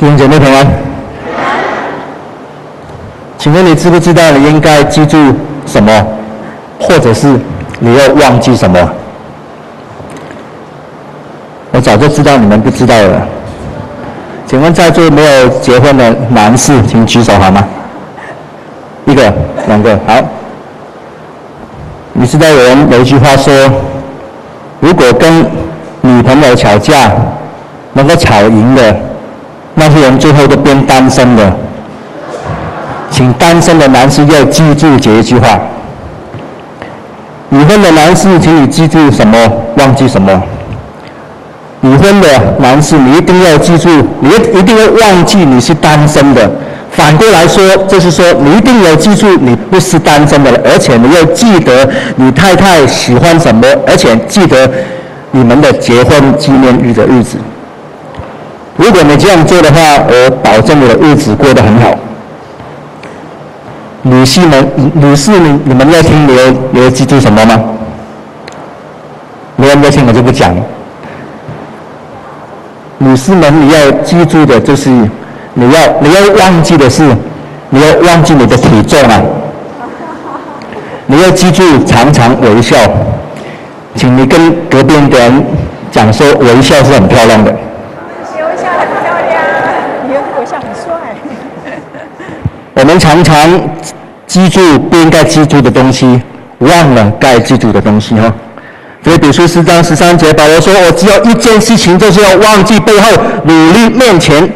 弟兄姐妹平安。请问你知不知道你应该记住什么，或者是你要忘记什么？我早就知道你们不知道了。请问在座没有结婚的男士，请举手好吗？一个、两个，好。你知道有人有一句话说，如果跟女朋友吵架，能够吵赢的，那些人最后都变单身的。请单身的男士要记住这一句话。已婚的男士，请你记住什么，忘记什么。已婚的男士，你一定要记住，你一定要忘记你是单身的。反过来说，就是说你一定要记住你不是单身的，而且你要记得你太太喜欢什么，而且记得你们的结婚纪念日的日子。如果你这样做的话，我保证你的日子过得很好。女士们，女士们，你们要听，你要你要记住什么吗？没有要听，我就不讲了。女士们，你要记住的就是，你要你要忘记的是，你要忘记你的体重啊！你要记住常常微笑，请你跟隔壁的人讲说，微笑是很漂亮的。微笑很漂亮，你的微笑很帅。我们常常记住不应该记住的东西，忘了该记住的东西哈。所以，比如说四章十三节，保罗说：“我只有一件事情，就是要忘记背后，努力面前。”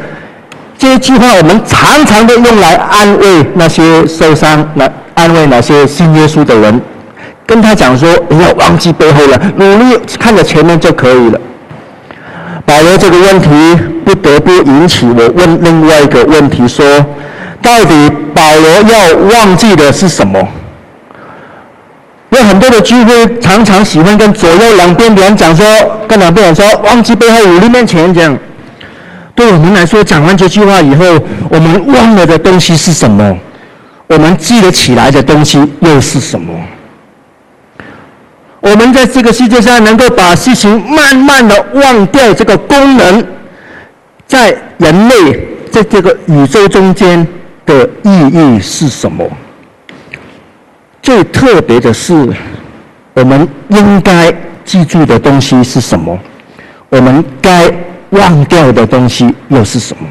这句话，我们常常都用来安慰那些受伤、那安慰那些信耶稣的人，跟他讲说：“你要忘记背后了，努力看着前面就可以了。”保罗这个问题不得不引起我问另外一个问题：说，到底保罗要忘记的是什么？有很多的聚会，常常喜欢跟左右两边的人讲说，跟两边人说，忘记背后，努力面前这样。对我们来说，讲完这句话以后，我们忘了的东西是什么？我们记得起来的东西又是什么？我们在这个世界上能够把事情慢慢的忘掉，这个功能，在人类在这个宇宙中间的意义是什么？最特别的是，我们应该记住的东西是什么？我们该忘掉的东西又是什么？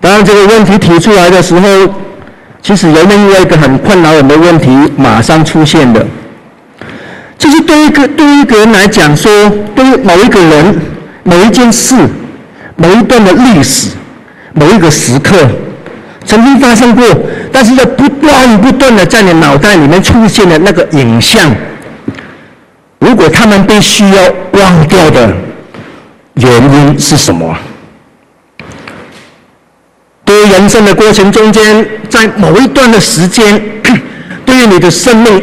当然，这个问题提出来的时候，其实有另外一个很困扰我们的问题马上出现的，就是对一个对一个人来讲说，对某一个人、某一件事、某一段的历史、某一个时刻。曾经发生过，但是要不断不断的在你脑袋里面出现的那个影像，如果他们必须要忘掉的原因是什么？对于人生的过程中间，在某一段的时间，对于你的生命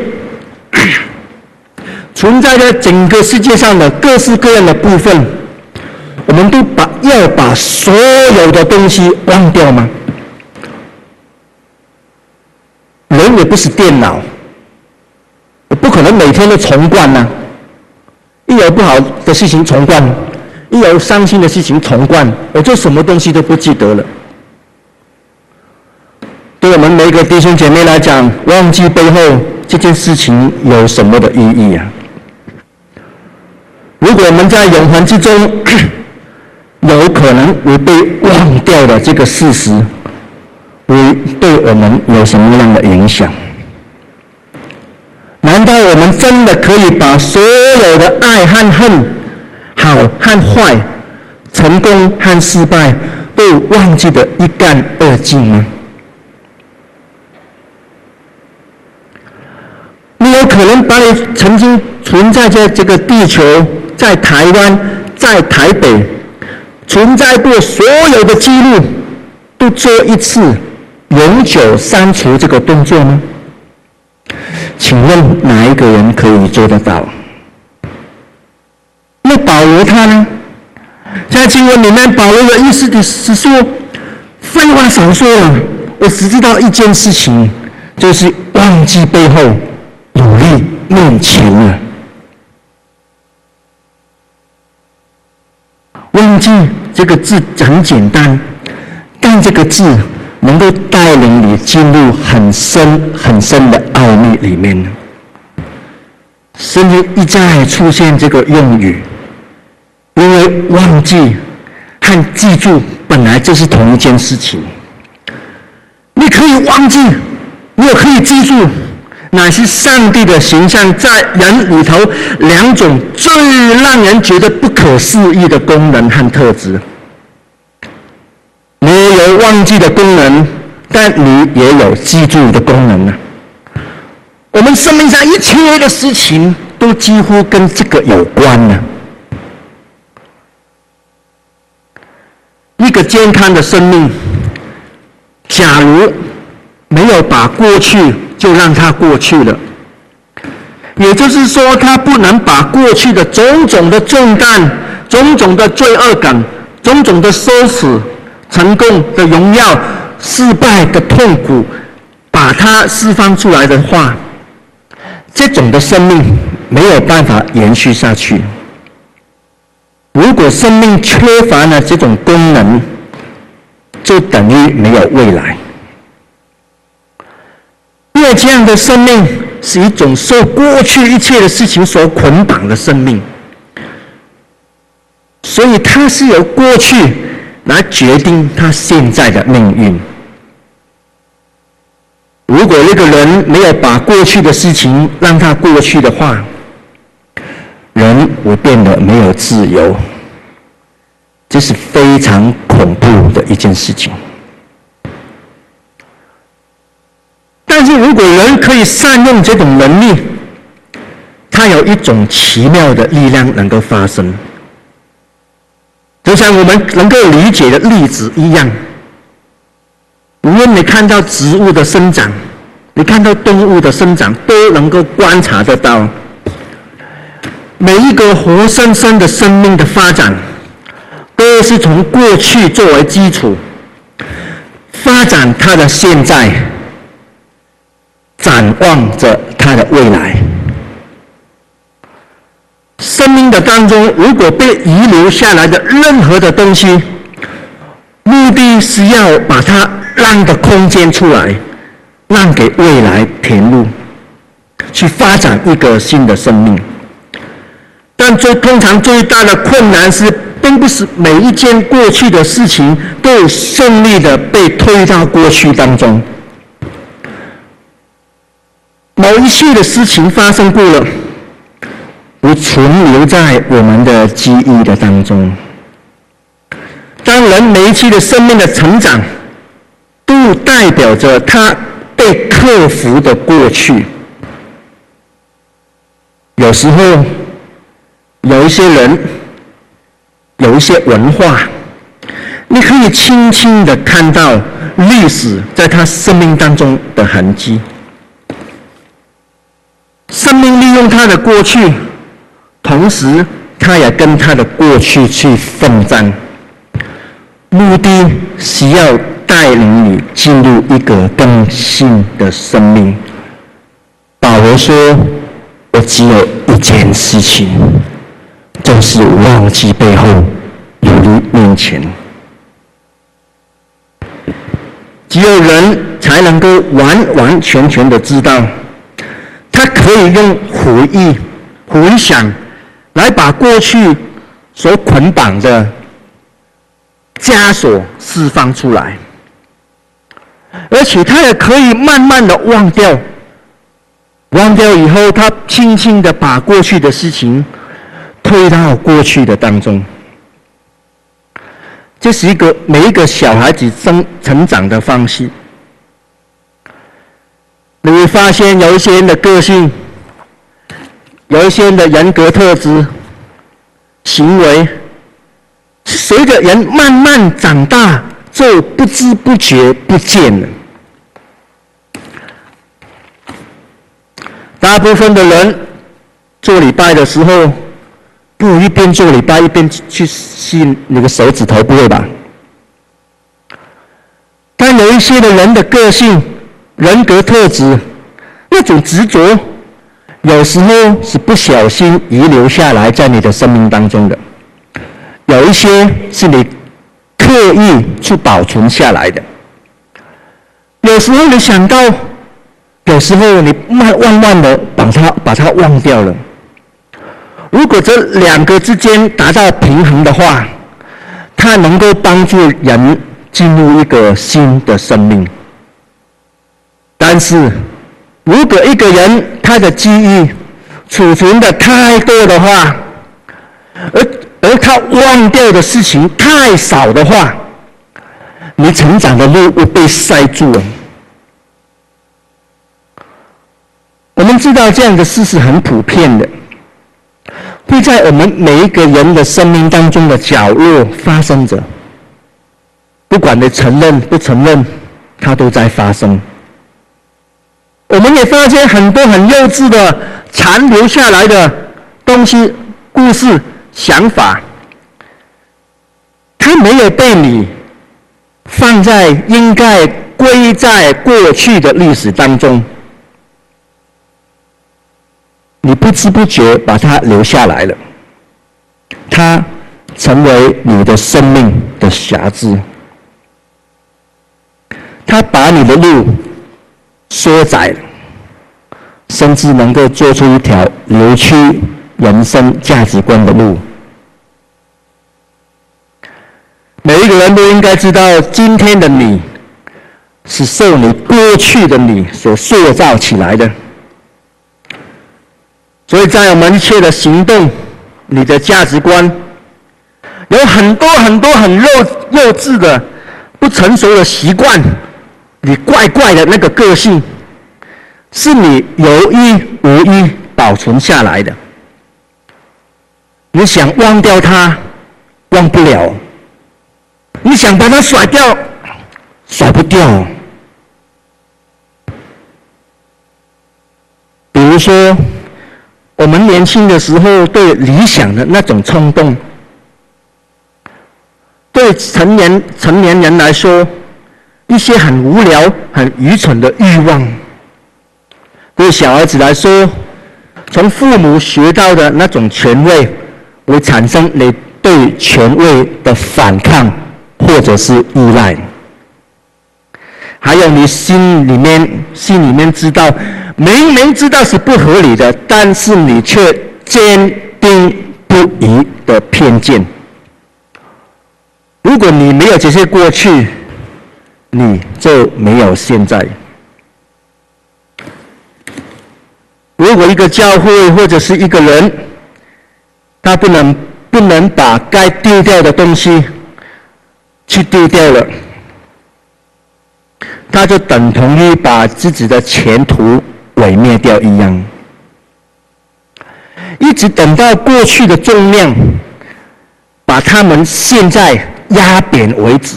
存在在整个世界上的各式各样的部分，我们都把要把所有的东西忘掉吗？人也不是电脑，我不可能每天都重灌呐、一有不好的事情重灌，一有伤心的事情重灌，我就什么东西都不记得了。对我们每一个弟兄姐妹来讲，忘记背后这件事情有什么的意义啊？如果我们在永恒之中有可能会被忘掉的这个事实。会对我们有什么样的影响？难道我们真的可以把所有的爱和恨、好和坏、成功和失败都忘记得一干二净吗？你有可能把你曾经存在在这个地球、在台湾、在台北存在过所有的记录都做一次？永久删除这个动作呢？请问哪一个人可以做得到？那保罗他呢？在经文里面，保罗的意思就是说：废话少说了，我只知道一件事情，就是忘记背后，努力面前了。忘记这个字很简单，但这个字能够带领你进入很深很深的奥秘里面。甚至一再出现这个用语，因为忘记和记住本来就是同一件事情。你可以忘记，你也可以记住，乃是上帝的形象在人里头两种最让人觉得不可思议的功能和特质。你有忘记的功能，但你也有记住的功能呢。我们生命上一切的事情都几乎跟这个有关呢。一个健康的生命，假如没有把过去就让它过去了，也就是说，他不能把过去的种种的重担、种种的罪恶感、种种的羞耻、成功的荣耀、失败的痛苦，把它释放出来的话。这种的生命没有办法延续下去。如果生命缺乏了这种功能，就等于没有未来。因为这样的生命是一种受过去一切的事情所捆绑的生命，所以他是由过去来决定他现在的命运。如果一个人没有把过去的事情让他过去的话，人会变得没有自由，这是非常恐怖的一件事情。但是如果人可以善用这种能力，它有一种奇妙的力量能够发生，就像我们能够理解的例子一样。无论你看到植物的生长，你看到动物的生长，都能够观察得到，每一个活生生的生命的发展，都是从过去作为基础，发展它的现在，展望着他的未来。生命的当中，如果被遗留下来的任何的东西，目的是要把它。让的空间出来，让给未来填入，去发展一个新的生命。但最通常最大的困难是，并不是每一件过去的事情都顺利的被推到过去当中。某一些的事情发生过了，会存留在我们的记忆的当中。当人每一期的生命的成长。都代表着他被克服的过去。有时候，有一些人，有一些文化，你可以轻轻的看到历史在他生命当中的痕迹。生命利用他的过去，同时他也跟他的过去去奋战，目的是要。带领你进入一个更新的生命。保罗说：“我只有一件事情，就是忘记背后，努力面前。只有人才能够完完全全的知道，可以用回忆、回想，来把过去所捆绑的枷锁释放出来。”而且他也可以慢慢的忘掉，忘掉以后，他轻轻的把过去的事情推到过去的当中。这是一个每一个小孩子生成长的方式。你会发现有一些人的个性，有一些人的人格特质、行为，随着人慢慢长大。就不知不觉不见了。大部分的人做礼拜的时候，不一边做礼拜一边去吸那个手指头，不会吧？但有一些的人的个性、人格特质，那种执着，有时候是不小心遗留下来在你的生命当中的。有一些是你刻意去保存下来的。有时候你想到，有时候你慢慢慢的把它把它忘掉了。如果这两个之间达到平衡的话，它能够帮助人进入一个新的生命。但是，如果一个人他的记忆储存的太多的话，而而他忘掉的事情太少的话，你成长的路会被塞住了。我们知道这样的事是很普遍的，会在我们每一个人的生命当中的角落发生着。不管你承认不承认，它都在发生。我们也发现很多很幼稚的残留下来的东西、故事、想法，它没有被你放在应该归在过去的历史当中，你不知不觉把它留下来了，它成为你的生命的瑕疵，它把你的路。缩窄，甚至能够做出一条扭曲人生价值观的路。每一个人都应该知道，今天的你是受你过去的你所塑造起来的。所以在我们一切的行动，你的价值观有很多很多很幼幼稚的、不成熟的习惯。你怪怪的那个个性，是你有意无意保存下来的。你想忘掉它，忘不了；你想把它甩掉，甩不掉。比如说，我们年轻的时候对理想的那种冲动，对成年成年人来说。一些很无聊、很愚蠢的欲望，对小孩子来说，从父母学到的那种权威，会产生你对权威的反抗或者是依赖。还有你心里面、心里面知道，明明知道是不合理的，但是你却坚定不移的偏见。如果你没有这些过去，你就没有现在。如果一个教会或者是一个人，他不能不能把该丢掉的东西去丢掉了，他就等同于把自己的前途毁灭掉一样。一直等到过去的重量把他们现在压扁为止。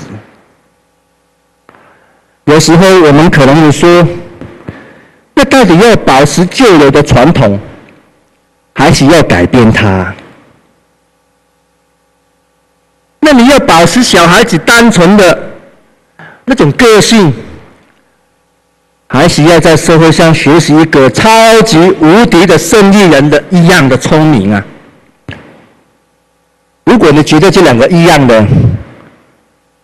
有时候我们可能会说，那到底要保持旧有的传统，还是要改变它？那你要保持小孩子单纯的那种个性，还是要在社会上学习一个超级无敌的生意人的一样的聪明啊？如果你觉得这两个一样的，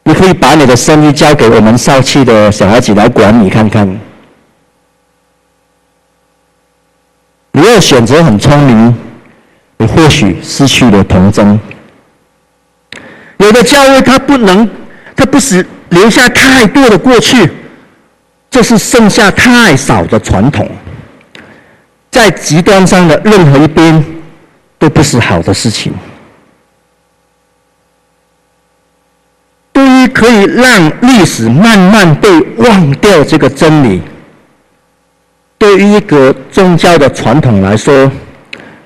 你可以把你的生意交给我们少气的小孩子来管理看看。你要选择很聪明，你或许失去了童真。有的教会它不能，它不是留下太多的过去，就是剩下太少的传统。在极端上的任何一边，都不是好的事情。可以让历史慢慢被忘掉这个真理，对于一个宗教的传统来说，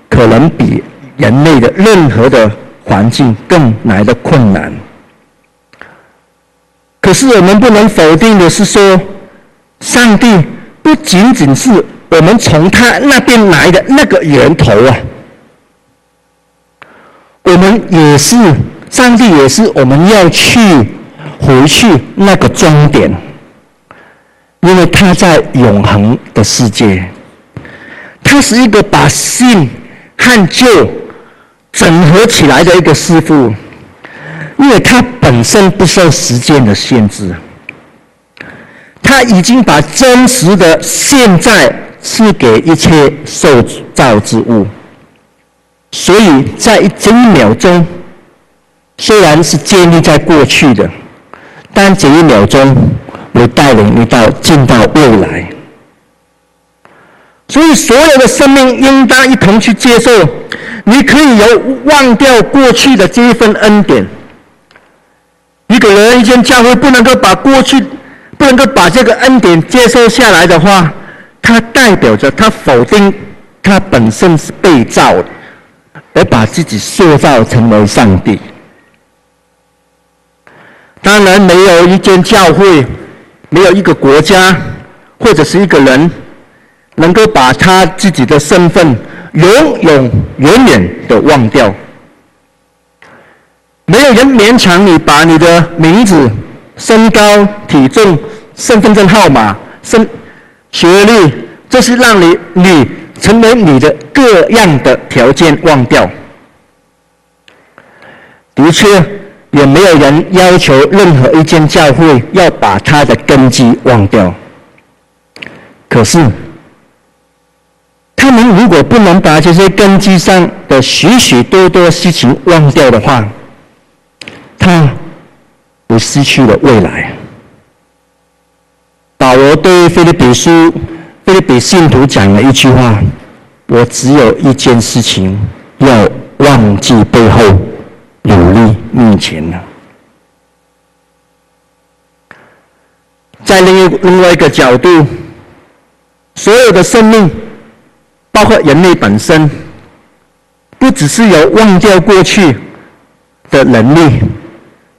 可能比人类的任何的环境更来的困难。可是我们不能否定的是说，上帝不仅仅是我们从他那边来的那个源头啊，我们也是，上帝也是我们要去。回去那个终点，因为他在永恒的世界，他是一个把新和旧整合起来的一个师傅，因为他本身不受时间的限制，他已经把真实的现在赐给一切受造之物，所以在一整秒钟，虽然是建立在过去的，但这一秒钟我带领你到进到未来。所以，所有的生命应当一同去接受。你可以有忘掉过去的这一份恩典。一个人、一间教会不能够把过去，不能够把这个恩典接受下来的话，它代表着他否定他本身是被造的，而把自己塑造成为上帝。当然，没有一间教会，没有一个国家，或者是一个人。能够把他自己的身份永永远远的忘掉，没有人勉强你把你的名字、身高、体重、身份证号码、身学历，这是让你你成为你的各样的条件忘掉。的确，也没有人要求任何一间教会要把他的根基忘掉。可是。他们如果不能把这些根基上的许许多多事情忘掉的话，他会失去了未来。保罗对腓立比书、腓立比信徒讲了一句话：“我只有一件事情，要忘记背后，努力目前呢。”在另一另外一个角度，所有的生命。包括人类本身，不只是有忘掉过去的能力，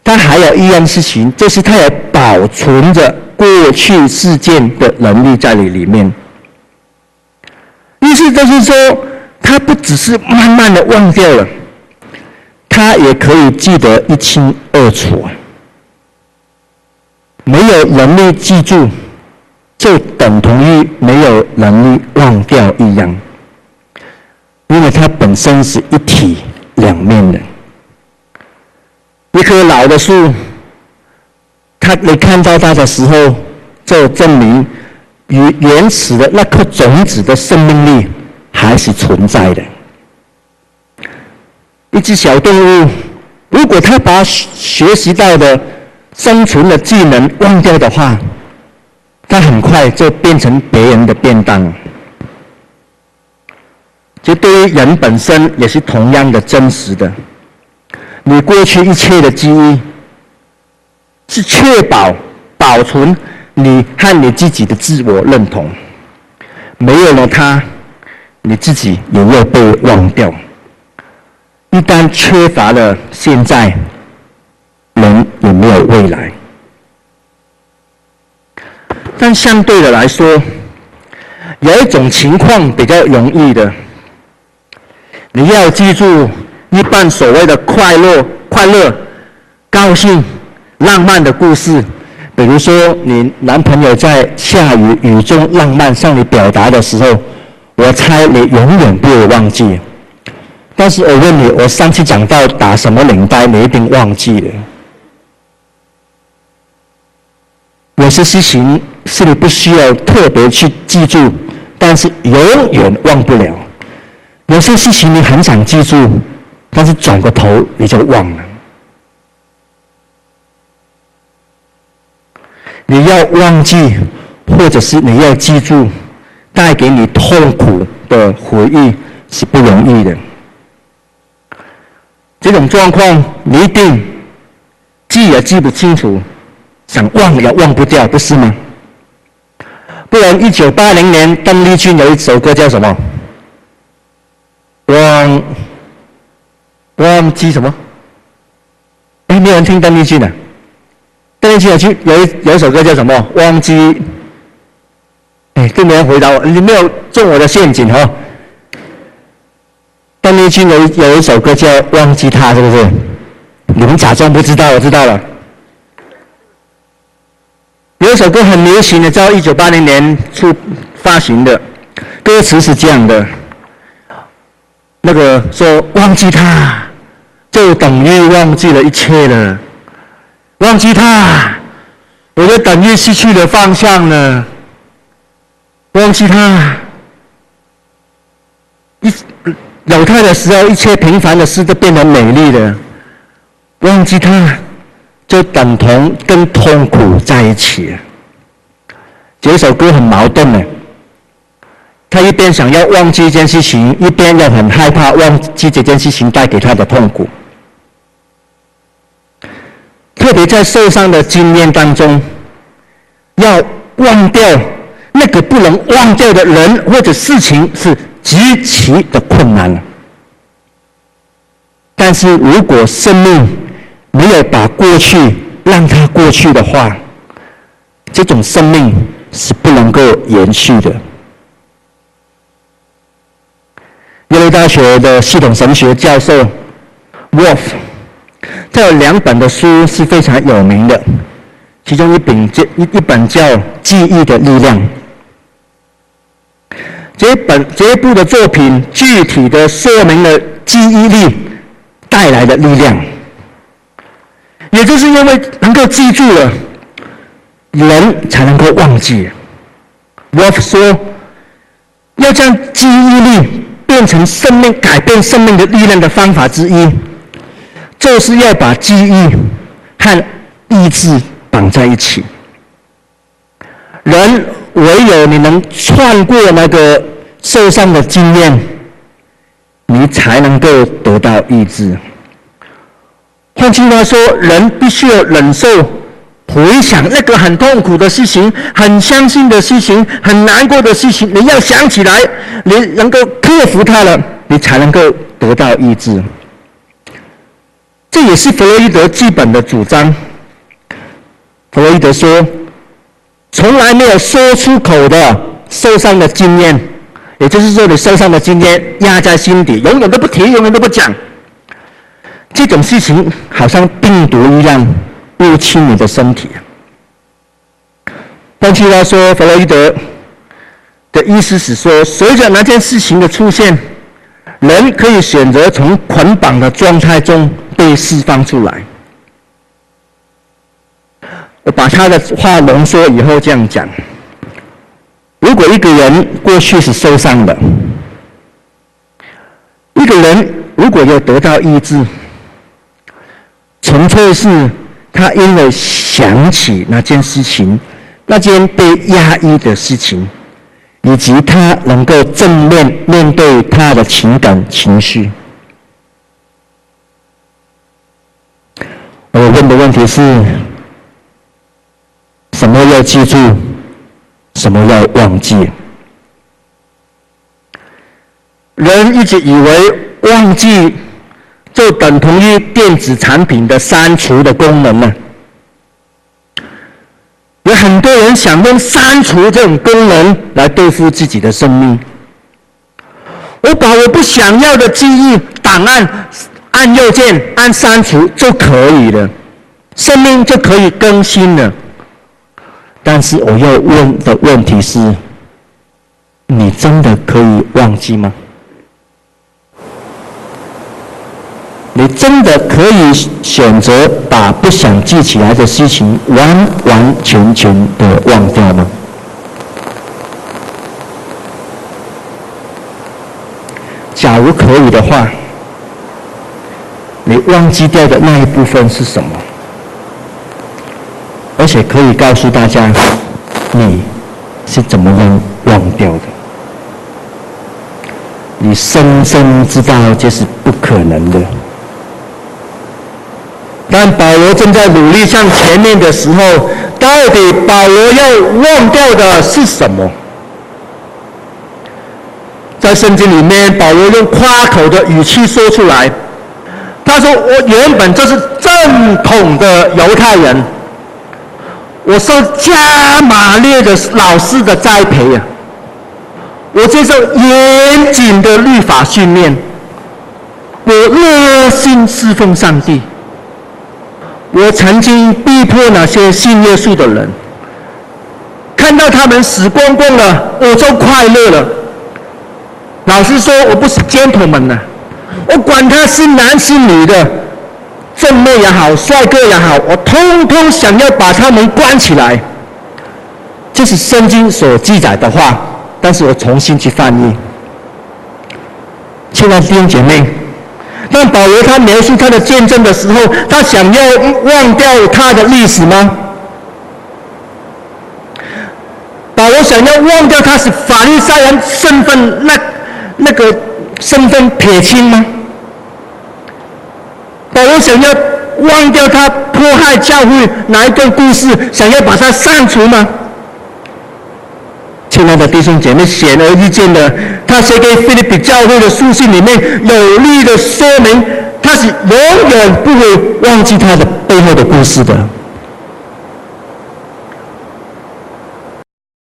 他还有一样事情，就是他有保存着过去事件的能力在里里面。意思就是说，他不只是慢慢的忘掉了，他也可以记得一清二楚。没有能力记住。就等同于没有能力忘掉一样，因为它本身是一体两面的。一棵老的树，它你看到它的时候，就证明与原始的那颗种子的生命力还是存在的。一只小动物，如果它把学习到的生存的技能忘掉的话，它很快就变成别人的便当。这对于人本身也是同样的真实的。你过去一切的记忆，是确保保存你和你自己的自我认同。没有了它，你自己也会被忘掉。一旦缺乏了现在，人也没有未来。但相对的来说，有一种情况比较容易的，你要记住一半所谓的快乐、快乐、高兴、浪漫的故事，比如说你男朋友在下雨雨中浪漫向你表达的时候，我猜你永远不会忘记。但是我问你，我上次讲到打什么领带，你一定忘记了。有些事情是你不需要特别去记住，但是永远忘不了；有些事情你很想记住，但是转个头你就忘了。你要忘记，或者是你要记住，带给你痛苦的回忆是不容易的。这种状况你一定记也记不清楚。想忘也忘不掉，不是吗？不然，一九八零年，邓丽君有一首歌叫什么？忘忘记什么？哎，没有人听邓丽君的。邓丽君有句有一有一首歌叫什么？忘记。哎，都没人回答我，你没有中我的陷阱哈。邓丽君有有一首歌叫《忘记他》，是不是？你们假装不知道，我知道了。有一首歌很流行的，在一九八零年初发行的，歌词是这样的：那个说忘记他，就等于忘记了一切了。忘记他，我就等于失去了方向了。忘记他，一有他的时候，一切平凡的事都变得美丽了。忘记他，就等同跟痛苦在一起。这首歌很矛盾呢。他一边想要忘记一件事情，一边又很害怕忘记这件事情带给他的痛苦。特别在受伤的经验当中，要忘掉那个不能忘掉的人或者事情是极其的困难。但是如果生命没有把过去让它过去的话，这种生命是不能够延续的。耶鲁大学的系统神学教授 Wolf，他有两本的书是非常有名的，其中一本叫一一本叫《记忆的力量》。这本这一部的作品具体的说明了记忆力带来的力量，也就是因为能够记住了，人才能够忘记。Wolf 说，要将记忆力。变成生命改变生命的力量的方法之一，就是要把记忆和意志绑在一起。人唯有你能穿过那个受伤的经验，你才能够得到医治。换句话说，人必须要忍受。回想那个很痛苦的事情，很伤心的事情，很难过的事情，你要想起来，你能够克服它了，你才能够得到医治。这也是弗洛伊德基本的主张。弗洛伊德说，从来没有说出口的受伤的经验，也就是说，你受伤的经验压在心底，永远都不提，永远都不讲。这种事情好像病毒一样。入侵你的身体。换句话说，弗洛伊德的意思是说，随着那件事情的出现，人可以选择从捆绑的状态中被释放出来。把他的话浓缩以后这样讲：如果一个人过去是受伤的，一个人如果要得到医治，纯粹是。他因为想起那件事情，那件被压抑的事情，以及他能够正面面对他的情感情绪。我问的问题是：什么要记住？什么要忘记？人一直以为忘记。就等同于电子产品的删除的功能呢？有很多人想用删除这种功能来对付自己的生命。我把我不想要的记忆档案按右键按删除就可以了，生命就可以更新了。但是我要问的问题是：你真的可以忘记吗？你真的可以选择把不想记起来的事情完完全全的忘掉吗？假如可以的话，你忘记掉的那一部分是什么？而且可以告诉大家，你是怎么样忘掉的？你深深知道这是不可能的。但保罗正在努力向前面的时候，到底保罗要忘掉的是什么？在圣经里面，保罗用夸口的语气说出来，他说：“我原本就是正统的犹太人，我受加玛列的老师的栽培啊，我接受严谨的律法训练，我热心侍奉上帝。”我曾经逼迫那些信耶稣的人，看到他们死光光了，我就快乐了。老实说，我不是 gentleman 呢，我管他是男是女的，正妹也好，帅哥也好，我通通想要把他们关起来。这是圣经所记载的话，但是我重新去翻译。亲爱的弟兄姐妹，当保罗他描述他的见证的时候，他想要忘掉他的历史吗？保罗想要忘掉他是法利赛人身份，那那个身份撇清吗？我想要忘掉他迫害教会哪一个故事，想要把它删除吗？亲爱的弟兄姐妹，显而易见的，他写给菲律宾教会的书信里面有力的说明，他是永远不会忘记他的背后的故事的。